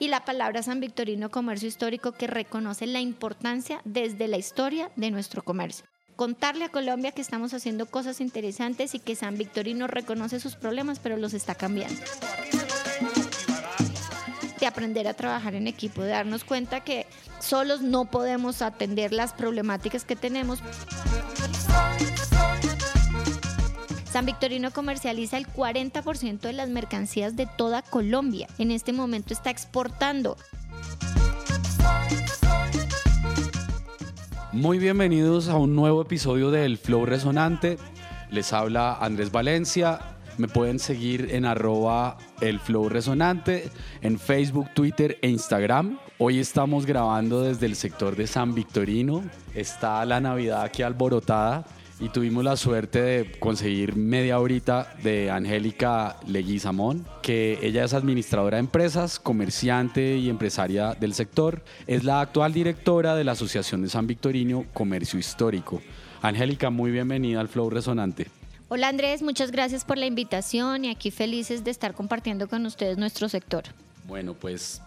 y la palabra San Victorino Comercio Histórico que reconoce la importancia desde la historia de nuestro comercio contarle a Colombia que estamos haciendo cosas interesantes y que San Victorino reconoce sus problemas, pero los está cambiando. De aprender a trabajar en equipo, de darnos cuenta que solos no podemos atender las problemáticas que tenemos. San Victorino comercializa el 40% de las mercancías de toda Colombia. En este momento está exportando. Muy bienvenidos a un nuevo episodio del Flow Resonante. Les habla Andrés Valencia. Me pueden seguir en arroba el Flow en Facebook, Twitter e Instagram. Hoy estamos grabando desde el sector de San Victorino. Está la Navidad aquí alborotada y tuvimos la suerte de conseguir media horita de Angélica Leguizamón, que ella es administradora de empresas, comerciante y empresaria del sector. Es la actual directora de la Asociación de San Victorino Comercio Histórico. Angélica, muy bienvenida al Flow Resonante. Hola Andrés, muchas gracias por la invitación y aquí felices de estar compartiendo con ustedes nuestro sector. Bueno, pues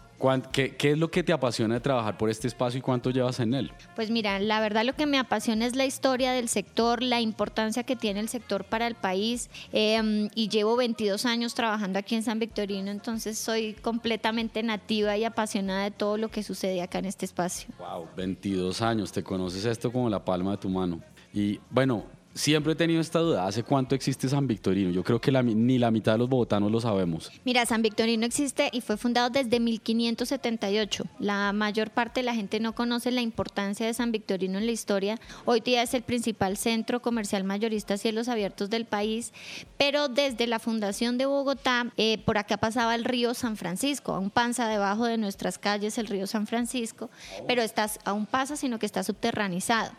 ¿Qué, es lo que te apasiona de trabajar por este espacio y cuánto llevas en él? Pues mira, la verdad lo que me apasiona es la historia del sector, la importancia que tiene el sector para el país em, y llevo 22 años trabajando aquí en San Victorino, entonces soy completamente nativa y apasionada de todo lo que sucede acá en este espacio. Wow, 22 años, te conoces esto como la palma de tu mano. Y bueno, Siempre he tenido esta duda, ¿hace cuánto existe San Victorino? Yo creo que ni la mitad de los bogotanos lo sabemos. Mira, San Victorino existe y fue fundado desde 1578. La mayor parte de la gente no conoce la importancia de San Victorino en la historia. Hoy día es el principal centro comercial mayorista cielos abiertos del país, pero desde la fundación de Bogotá, eh, por acá pasaba el río San Francisco, aún pasa debajo de nuestras calles el río San Francisco, pero está, aún pasa, sino que está subterranizado.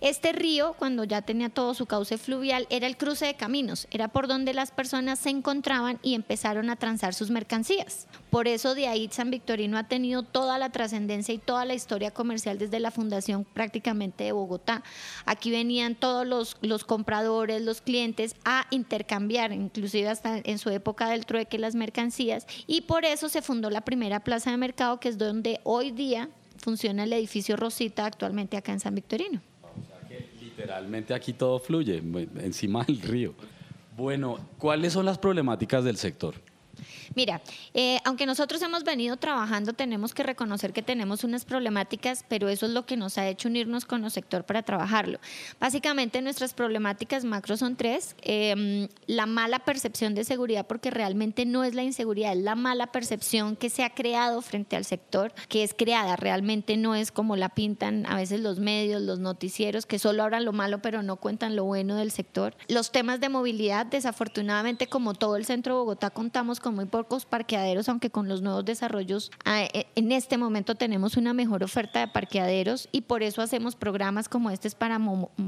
Este río, cuando ya tenía todo su cauce fluvial era el cruce de caminos, era por donde las personas se encontraban y empezaron a transar sus mercancías. Por eso de ahí San Victorino ha tenido toda la trascendencia y toda la historia comercial desde la fundación prácticamente de Bogotá. Aquí venían todos los, los compradores, los clientes a intercambiar, inclusive hasta en su época del trueque las mercancías y por eso se fundó la primera plaza de mercado que es donde hoy día funciona el edificio Rosita actualmente acá en San Victorino. Literalmente aquí todo fluye, encima del río. Bueno, ¿cuáles son las problemáticas del sector? Mira, eh, aunque nosotros hemos venido trabajando, tenemos que reconocer que tenemos unas problemáticas, pero eso es lo que nos ha hecho unirnos con el sector para trabajarlo. Básicamente nuestras problemáticas macro son tres. Em, la mala percepción de seguridad, porque realmente no es la inseguridad, es la mala percepción que se ha creado frente al sector, que es creada, realmente no es como la pintan a veces los medios, los noticieros, que solo hablan lo malo, pero no cuentan lo bueno del sector. Los temas de movilidad, desafortunadamente, como todo el centro de Bogotá, contamos con muy pocos parqueaderos, aunque con los nuevos desarrollos ah, e, en este momento tenemos una mejor oferta de parqueaderos y por eso hacemos programas como este para,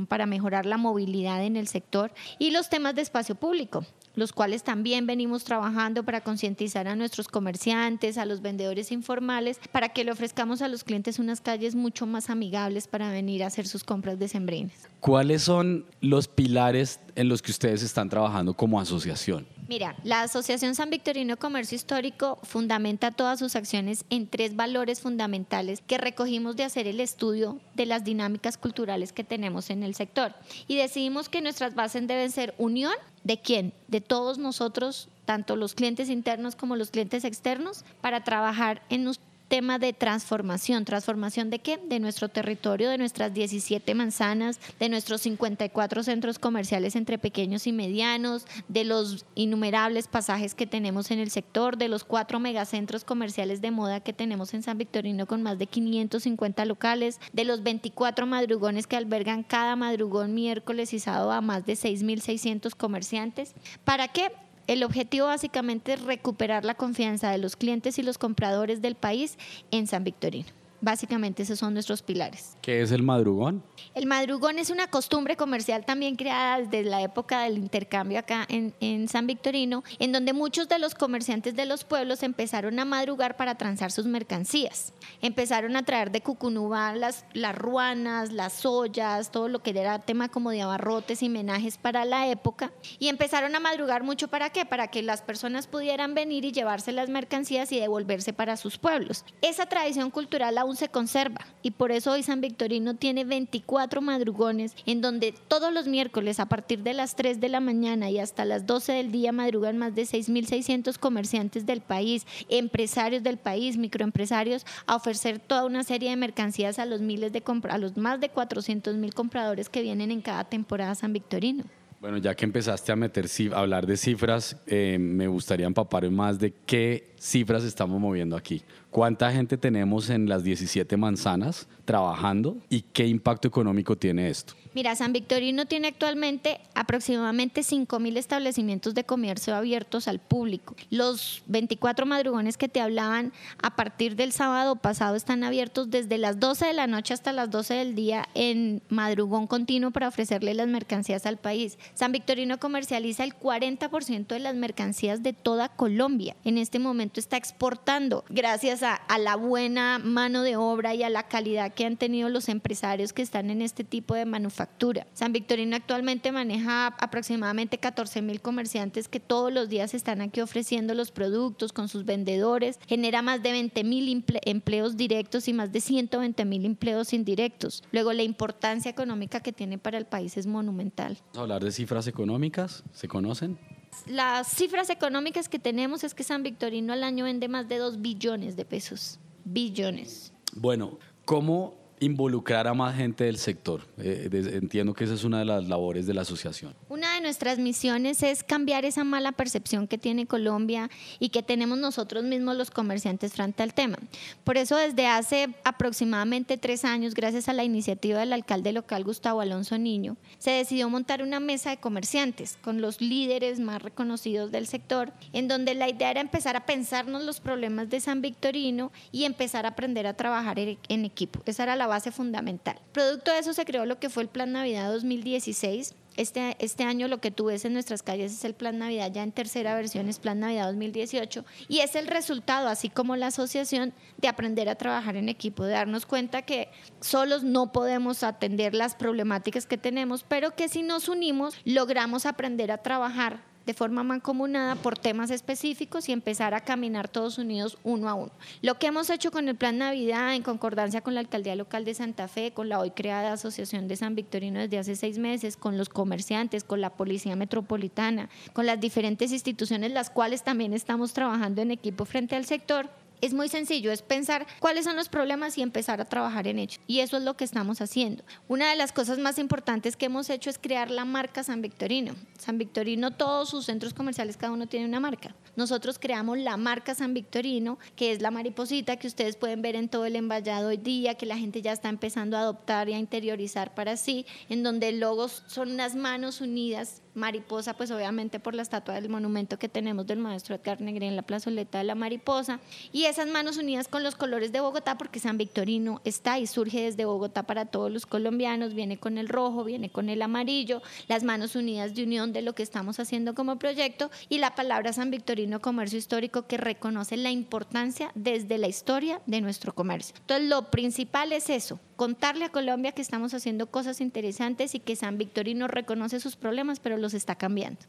para mejorar la movilidad en el sector y los temas de espacio público los cuales también venimos trabajando para concientizar a nuestros comerciantes, a los vendedores informales, para que le ofrezcamos a los clientes unas calles mucho más amigables para venir a hacer sus compras de sembrines. ¿Cuáles son los pilares en los que ustedes están trabajando como asociación? Mira, la Asociación San Victorino Comercio Histórico fundamenta todas sus acciones en tres valores fundamentales que recogimos de hacer el estudio de las dinámicas culturales que tenemos en el sector. Y decidimos que nuestras bases deben ser unión de quién, de todos nosotros, tanto los clientes internos como los clientes externos, para trabajar en tema de transformación. ¿Transformación de qué? De nuestro territorio, de nuestras 17 manzanas, de nuestros 54 centros comerciales entre pequeños y medianos, de los innumerables pasajes que tenemos en el sector, de los cuatro megacentros comerciales de moda que tenemos en San Victorino con más de 550 locales, de los 24 madrugones que albergan cada madrugón miércoles y sábado a más de 6.600 comerciantes. ¿Para qué? El objetivo básicamente es recuperar la confianza de los clientes y los compradores del país en San Victorino. Básicamente esos son nuestros pilares. ¿Qué es el madrugón? El madrugón es una costumbre comercial también creada desde la época del intercambio acá en, en, San Victorino, en donde muchos de los comerciantes de los pueblos empezaron a madrugar para transar sus mercancías. Empezaron a traer de Cucunúa las, las ruanas, las ollas, todo lo que era tema como de abarrotes y menajes para la época. Y empezaron a madrugar mucho para qué? Para que las personas pudieran venir y llevarse las mercancías y devolverse para sus pueblos. Esa tradición cultural se conserva y por eso hoy San Victorino tiene 24 madrugones en donde todos los miércoles a partir de las 3 de la mañana y hasta las 12 del día madrugan más de 6.600 comerciantes del país, empresarios del país, microempresarios, a ofrecer toda una serie de mercancías a los miles de a los más de 400 mil compradores que vienen en cada temporada San Victorino. Bueno, ya que empezaste a meter a hablar de cifras, eh, me gustaría empapar más de qué cifras estamos moviendo aquí. ¿Cuánta gente tenemos en las 17 manzanas trabajando y qué impacto económico tiene esto? Mira, San Victorino tiene actualmente aproximadamente 5.000 establecimientos de comercio abiertos al público. Los 24 madrugones que te hablaban a partir del sábado pasado están abiertos desde las 12 de la noche hasta las 12 del día en madrugón continuo para ofrecerle las mercancías al país. San Victorino comercializa el 40% de las mercancías de toda Colombia. En este momento está exportando gracias a, a la buena mano de obra y a la calidad que han tenido los empresarios que están en este tipo de manufactura San Victorino actualmente maneja aproximadamente 14 mil comerciantes que todos los días están aquí ofreciendo los productos con sus vendedores. Genera más de 20 mil empleos directos y más de 120 mil empleos indirectos. Luego, la importancia económica que tiene para el país es monumental. Vamos a hablar de cifras económicas. ¿Se conocen? Las cifras económicas que tenemos es que San Victorino al año vende más de 2 billones de pesos. Billones. Bueno, ¿cómo involucrar a más gente del sector. Eh, entiendo que esa es una de las labores de la asociación. Una de nuestras misiones es cambiar esa mala percepción que tiene Colombia y que tenemos nosotros mismos los comerciantes frente al tema. Por eso desde hace aproximadamente tres años, gracias a la iniciativa del alcalde local Gustavo Alonso Niño, se decidió montar una mesa de comerciantes con los líderes más reconocidos del sector, en donde la idea era empezar a pensarnos los problemas de San Victorino y empezar a aprender a trabajar en equipo. Esa era la base fundamental. Producto de eso se creó lo que fue el Plan Navidad 2016. Este, este año lo que tú ves en nuestras calles es el Plan Navidad, ya en tercera versión es Plan Navidad 2018, y es el resultado, así como la asociación, de aprender a trabajar en equipo, de darnos cuenta que solos no podemos atender las problemáticas que tenemos, pero que si nos unimos logramos aprender a trabajar de forma mancomunada por temas específicos y empezar a caminar todos unidos uno a uno. Lo que hemos hecho con el Plan Navidad en concordancia con la Alcaldía Local de Santa Fe, con la hoy creada Asociación de San Victorino desde hace seis meses, con los comerciantes, con la Policía Metropolitana, con las diferentes instituciones, las cuales también estamos trabajando en equipo frente al sector, es muy sencillo, es pensar cuáles son los problemas y empezar a trabajar en ellos. Y eso es lo que estamos haciendo. Una de las cosas más importantes que hemos hecho es crear la marca San Victorino. San Victorino, todos sus centros comerciales, cada uno tiene una marca. Nosotros creamos la marca San Victorino, que es la mariposita que ustedes pueden ver en todo el envallado hoy día, que la gente ya está empezando a adoptar y a interiorizar para sí, en donde el logo son unas manos unidas mariposa, pues obviamente por la estatua del monumento que tenemos del maestro Edgar Negri en la plazoleta de la mariposa, y esas manos unidas con los colores de Bogotá, porque San Victorino está y surge desde Bogotá para todos los colombianos, viene con el rojo, viene con el amarillo, las manos unidas de unión de lo que estamos haciendo como proyecto, y la palabra San Victorino Comercio Histórico que reconoce la importancia desde la historia de nuestro comercio. Entonces, lo principal es eso, contarle a Colombia que estamos haciendo cosas interesantes y que San Victorino reconoce sus problemas, pero los está cambiando.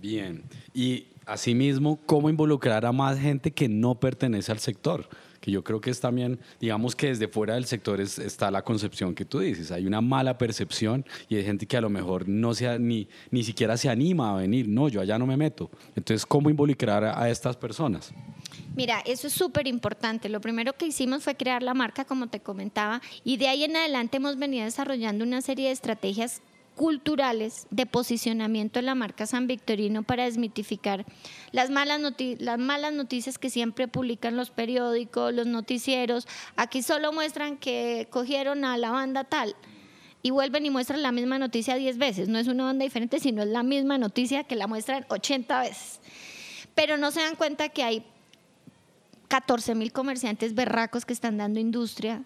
Bien, y asimismo, ¿cómo involucrar a más gente que no pertenece al sector? que yo creo que es también, digamos que desde fuera del sector está la concepción que tú dices, hay una mala percepción y hay gente que a lo mejor no se, ni, ni siquiera se anima a venir, no, yo allá no me meto. Entonces, ¿cómo involucrar a estas personas? Mira, eso es súper importante. Lo primero que hicimos fue crear la marca, como te comentaba, y de ahí en adelante hemos venido desarrollando una serie de estrategias culturales de posicionamiento de la marca San Victorino para desmitificar las malas, las malas noticias que siempre publican los periódicos, los noticieros. Aquí solo muestran que cogieron a la banda tal y vuelven y muestran la misma noticia 10 veces. No es una banda diferente, sino es la misma noticia que la muestran 80 veces. Pero no se dan cuenta que hay 14 mil comerciantes berracos que están dando industria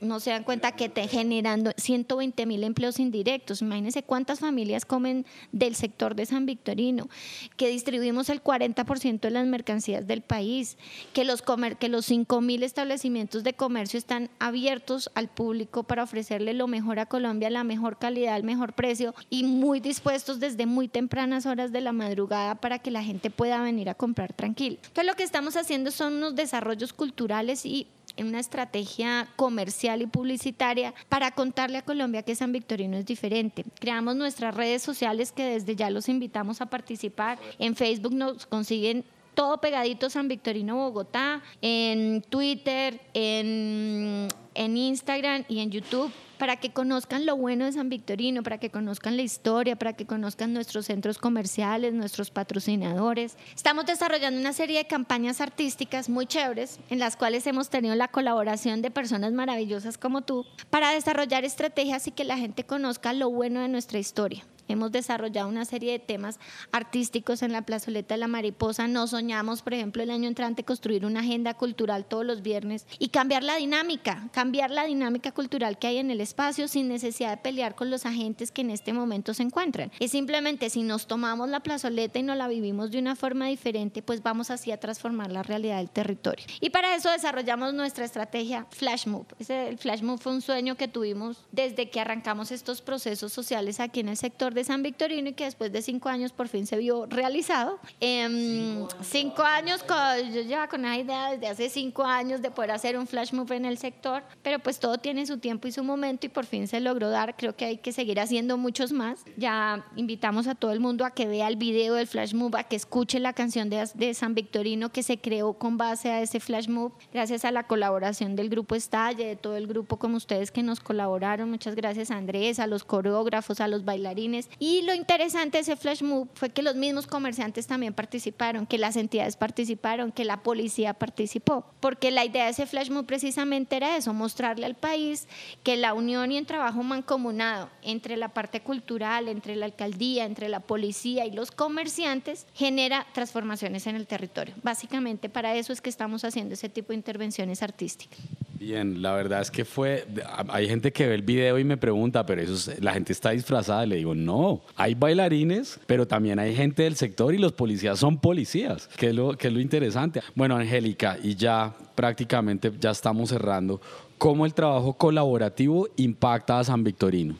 no se dan cuenta que te generando 120 mil empleos indirectos. Imagínense cuántas familias comen del sector de San Victorino, que distribuimos el 40% de las mercancías del país, que los, comer, que los 5 mil establecimientos de comercio están abiertos al público para ofrecerle lo mejor a Colombia, la mejor calidad, el mejor precio y muy dispuestos desde muy tempranas horas de la madrugada para que la gente pueda venir a comprar tranquilo. Entonces lo que estamos haciendo son unos desarrollos culturales y en una estrategia comercial y publicitaria para contarle a Colombia que San Victorino es diferente. Creamos nuestras redes sociales que desde ya los invitamos a participar. En Facebook nos consiguen todo pegadito San Victorino Bogotá, en Twitter, en, en Instagram y en YouTube para que conozcan lo bueno de San Victorino, para que conozcan la historia, para que conozcan nuestros centros comerciales, nuestros patrocinadores. Estamos desarrollando una serie de campañas artísticas muy chéveres en las cuales hemos tenido la colaboración de personas maravillosas como tú para desarrollar estrategias y que la gente conozca lo bueno de nuestra historia. Hemos desarrollado una serie de temas artísticos en la plazoleta de la mariposa. No soñamos, por ejemplo, el año entrante construir una agenda cultural todos los viernes y cambiar la dinámica, cambiar la dinámica cultural que hay en el espacio sin necesidad de pelear con los agentes que en este momento se encuentran. Es simplemente si nos tomamos la plazoleta y nos la vivimos de una forma diferente, pues vamos así a transformar la realidad del territorio. Y para eso desarrollamos nuestra estrategia Flash Move. el Flash Move fue un sueño que tuvimos desde que arrancamos estos procesos sociales aquí en el sector de San Victorino y que después de cinco años por fin se vio realizado. Eh, cinco, años, yo llevaba con una idea desde hace cinco años de poder hacer un flash move en el sector, pero pues todo tiene su tiempo y su momento y por fin se logró dar. Creo que hay que seguir haciendo muchos más. Ya invitamos a todo el mundo a que vea el video del flash move, a que escuche la canción de, de San Victorino que se creó con base a ese flash move, gracias a la colaboración del grupo Estalle, de todo el grupo como ustedes que nos colaboraron. Muchas gracias a Andrés, a los coreógrafos, a los bailarines y lo interesante de ese flash move fue que los mismos comerciantes también participaron, que las entidades participaron, que la policía participó, porque la idea de ese flash move precisamente era eso, mostrarle al país que la unión y el trabajo mancomunado entre la parte cultural, entre la alcaldía, entre la policía y los comerciantes genera transformaciones en el territorio. Básicamente para eso es que estamos haciendo ese tipo de intervenciones artísticas. Bien, la verdad es que fue, hay gente que ve el video y me pregunta, pero eso la gente está disfrazada. Le digo, no, hay bailarines, pero también hay gente del sector y los policías son policías, que es lo, que es lo interesante. Bueno, Angélica, y ya prácticamente ya estamos cerrando cómo el trabajo colaborativo impacta a San Victorino.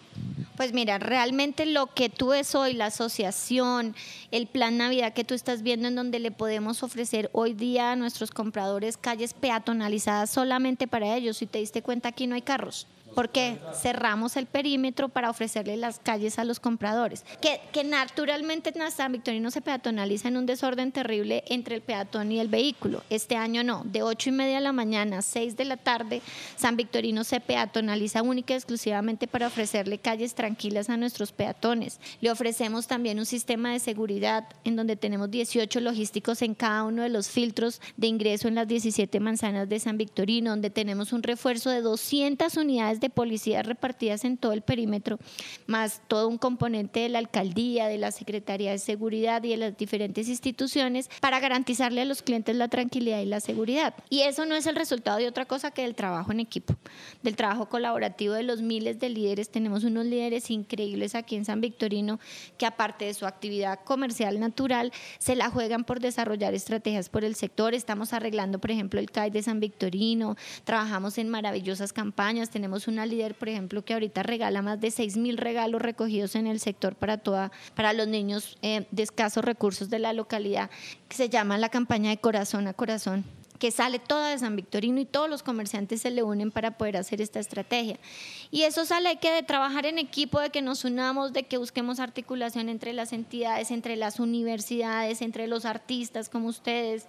Pues mira, realmente lo que tú ves hoy, la asociación, el plan Navidad que tú estás viendo en donde le podemos ofrecer hoy día a nuestros compradores calles peatonalizadas solamente para ellos. Si te diste cuenta, aquí no hay carros porque cerramos el perímetro para ofrecerle las calles a los compradores. Que, naturalmente en San Victorino se peatonaliza en un desorden terrible entre el peatón y el vehículo. Este año no, de 8 y media de la mañana a 6 de la tarde, San Victorino se peatonaliza única y exclusivamente para ofrecerle calles tranquilas a nuestros peatones. Le ofrecemos también un sistema de seguridad en donde tenemos 18 logísticos en cada uno de los filtros de ingreso en las 17 manzanas de San Victorino, donde tenemos un refuerzo de 200 unidades de policías repartidas en todo el perímetro, más todo un componente de la alcaldía, de la Secretaría de Seguridad y de las diferentes instituciones para garantizarle a los clientes la tranquilidad y la seguridad. Y eso no es el resultado de otra cosa que del trabajo en equipo, del trabajo colaborativo de los miles de líderes. Tenemos unos líderes increíbles aquí en San Victorino que aparte de su actividad comercial natural, se la juegan por desarrollar estrategias por el sector. Estamos arreglando, por ejemplo, el CAI de San Victorino, trabajamos en maravillosas campañas, tenemos un una líder, por ejemplo, que ahorita regala más de 6 mil regalos recogidos en el sector para, toda, para los niños eh, de escasos recursos de la localidad, que se llama la campaña de corazón a corazón que sale toda de San Victorino y todos los comerciantes se le unen para poder hacer esta estrategia. Y eso sale que de trabajar en equipo, de que nos unamos, de que busquemos articulación entre las entidades, entre las universidades, entre los artistas como ustedes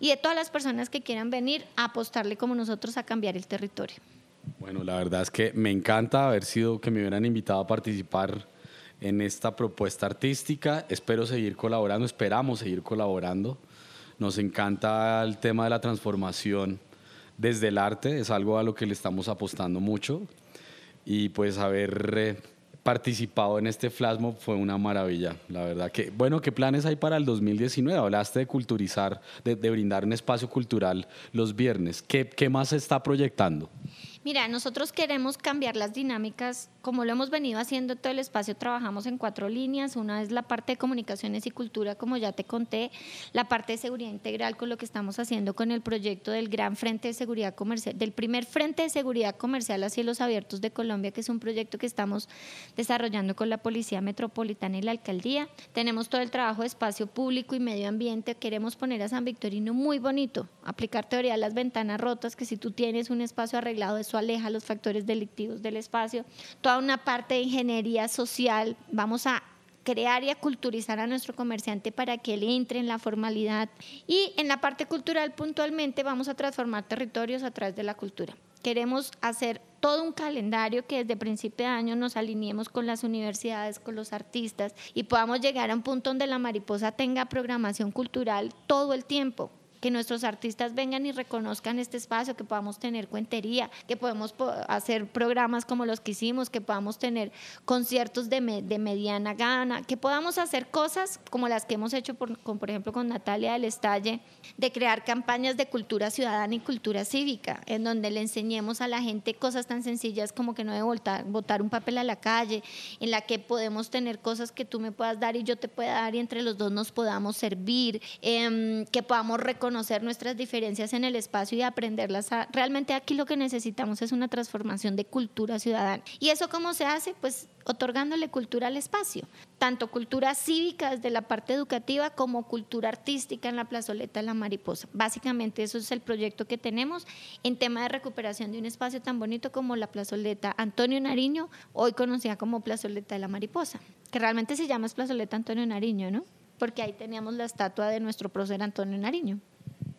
y de todas las personas que quieran venir a apostarle como nosotros a cambiar el territorio. Bueno, la verdad es que me encanta haber sido que me hubieran invitado a participar en esta propuesta artística. Espero seguir colaborando, esperamos seguir colaborando. Nos encanta el tema de la transformación desde el arte, es algo a lo que le estamos apostando mucho. Y pues haber eh, participado en este Flasmo fue una maravilla, la verdad. Que, bueno, ¿qué planes hay para el 2019? Hablaste de culturizar, de, brindar un espacio cultural los viernes. ¿Qué, qué más se está proyectando? Mira, nosotros queremos cambiar las dinámicas, como lo hemos venido haciendo todo el espacio, trabajamos en cuatro líneas. Una es la parte de comunicaciones y cultura, como ya te conté, la parte de seguridad integral con lo que estamos haciendo con el proyecto del Gran Frente de Seguridad Comercial, del primer Frente de Seguridad Comercial a cielos abiertos de Colombia, que es un proyecto que estamos desarrollando con la Policía Metropolitana y la Alcaldía. Tenemos todo el trabajo de espacio público y medio ambiente. Queremos poner a San Victorino muy bonito, aplicar teoría de las ventanas rotas, que si tú tienes un espacio arreglado, eso aleja los factores delictivos del espacio. Toda una parte de ingeniería social, vamos a crear y a culturizar a nuestro comerciante para que él entre en la formalidad. Y en la parte cultural puntualmente vamos a transformar territorios a través de la cultura. Queremos hacer todo un calendario que desde principio de año nos alineemos con las universidades, con los artistas y podamos llegar a un punto donde la mariposa tenga programación cultural todo el tiempo que nuestros artistas vengan y reconozcan este espacio, que podamos tener cuentería, que podemos hacer programas como los que hicimos, que podamos tener conciertos de, mediana gana, que podamos hacer cosas como las que hemos hecho, por, por ejemplo, con Natalia del Estalle, de crear campañas de cultura ciudadana y cultura cívica, en donde le enseñemos a la gente cosas tan sencillas como que no debe botar, botar un papel a la calle, en la que podemos tener cosas que tú me puedas dar y yo te pueda dar y entre los dos nos podamos servir, em, que podamos reconocer conocer nuestras diferencias en el espacio y aprenderlas. A, realmente aquí lo que necesitamos es una transformación de cultura ciudadana. ¿Y eso cómo se hace? Pues otorgándole cultura al espacio, tanto cultura cívica desde la parte educativa como cultura artística en la plazoleta de la mariposa. Básicamente eso es el proyecto que tenemos en tema de recuperación de un espacio tan bonito como la plazoleta Antonio Nariño, hoy conocida como plazoleta de la mariposa, que realmente se llama plazoleta Antonio Nariño, ¿no? Porque ahí teníamos la estatua de nuestro prócer Antonio Nariño.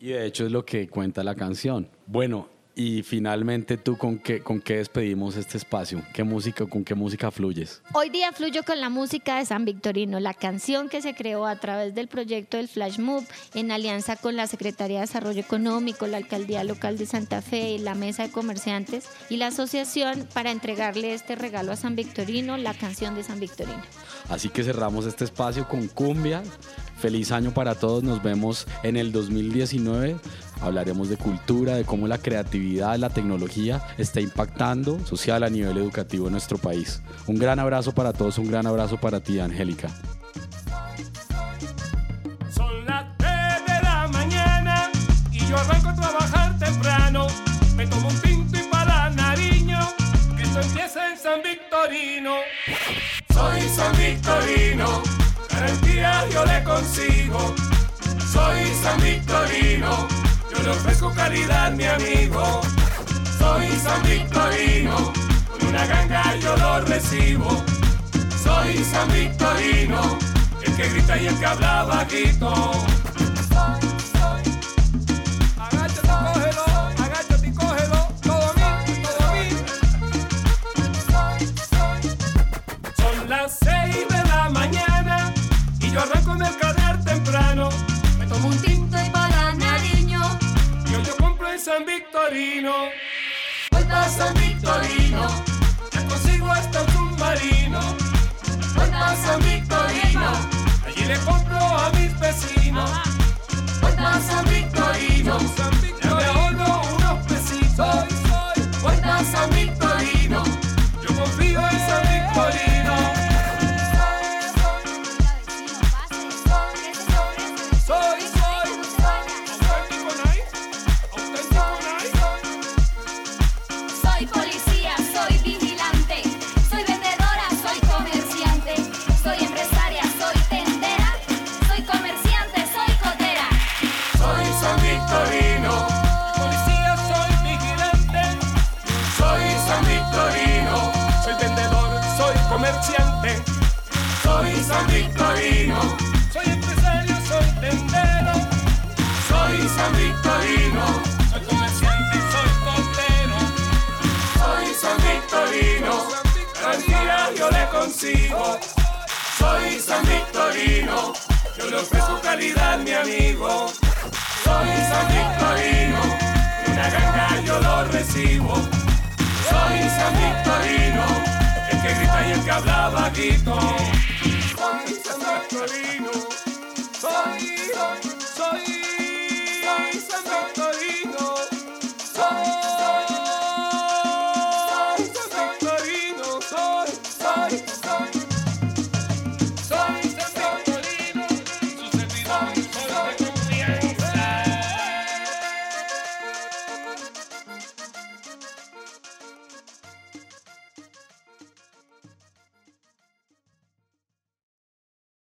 Y de hecho es lo que cuenta la canción. Bueno, y finalmente tú con qué, con qué despedimos este espacio? ¿Qué música, con qué música fluyes? Hoy día fluyo con la música de San Victorino, la canción que se creó a través del proyecto del Flash Move en alianza con la Secretaría de Desarrollo Económico, la Alcaldía Local de Santa Fe, la Mesa de Comerciantes y la asociación para entregarle este regalo a San Victorino, la canción de San Victorino. Así que cerramos este espacio con cumbia. Feliz año para todos. Nos vemos en el 2019. Hablaremos de cultura, de cómo la creatividad, la tecnología está impactando social a nivel educativo en nuestro país. Un gran abrazo para todos, un gran abrazo para ti, Angélica. Son las 3 de la mañana y yo arranco a trabajar temprano. Me tomo un tinto y para Nariño, que esto empieza en San Victorino. Soy San Victorino, garantía yo le consigo. Soy San Victorino yo ofrezco calidad, mi amigo. Soy San Victorino, con una ganga yo lo recibo. Soy San Victorino, el que grita y el que habla bajito. Victorino. Vuelta a San Victorino, ya consigo hasta un submarino. Vuelta a San Victorino, allí le compro a mis vecinos. Yo le consigo. Soy San Victorino. Yo le ofrezco calidad, mi amigo. Soy San Victorino. Una ganga yo lo recibo. Soy San Victorino. El que grita y el que habla Victorino.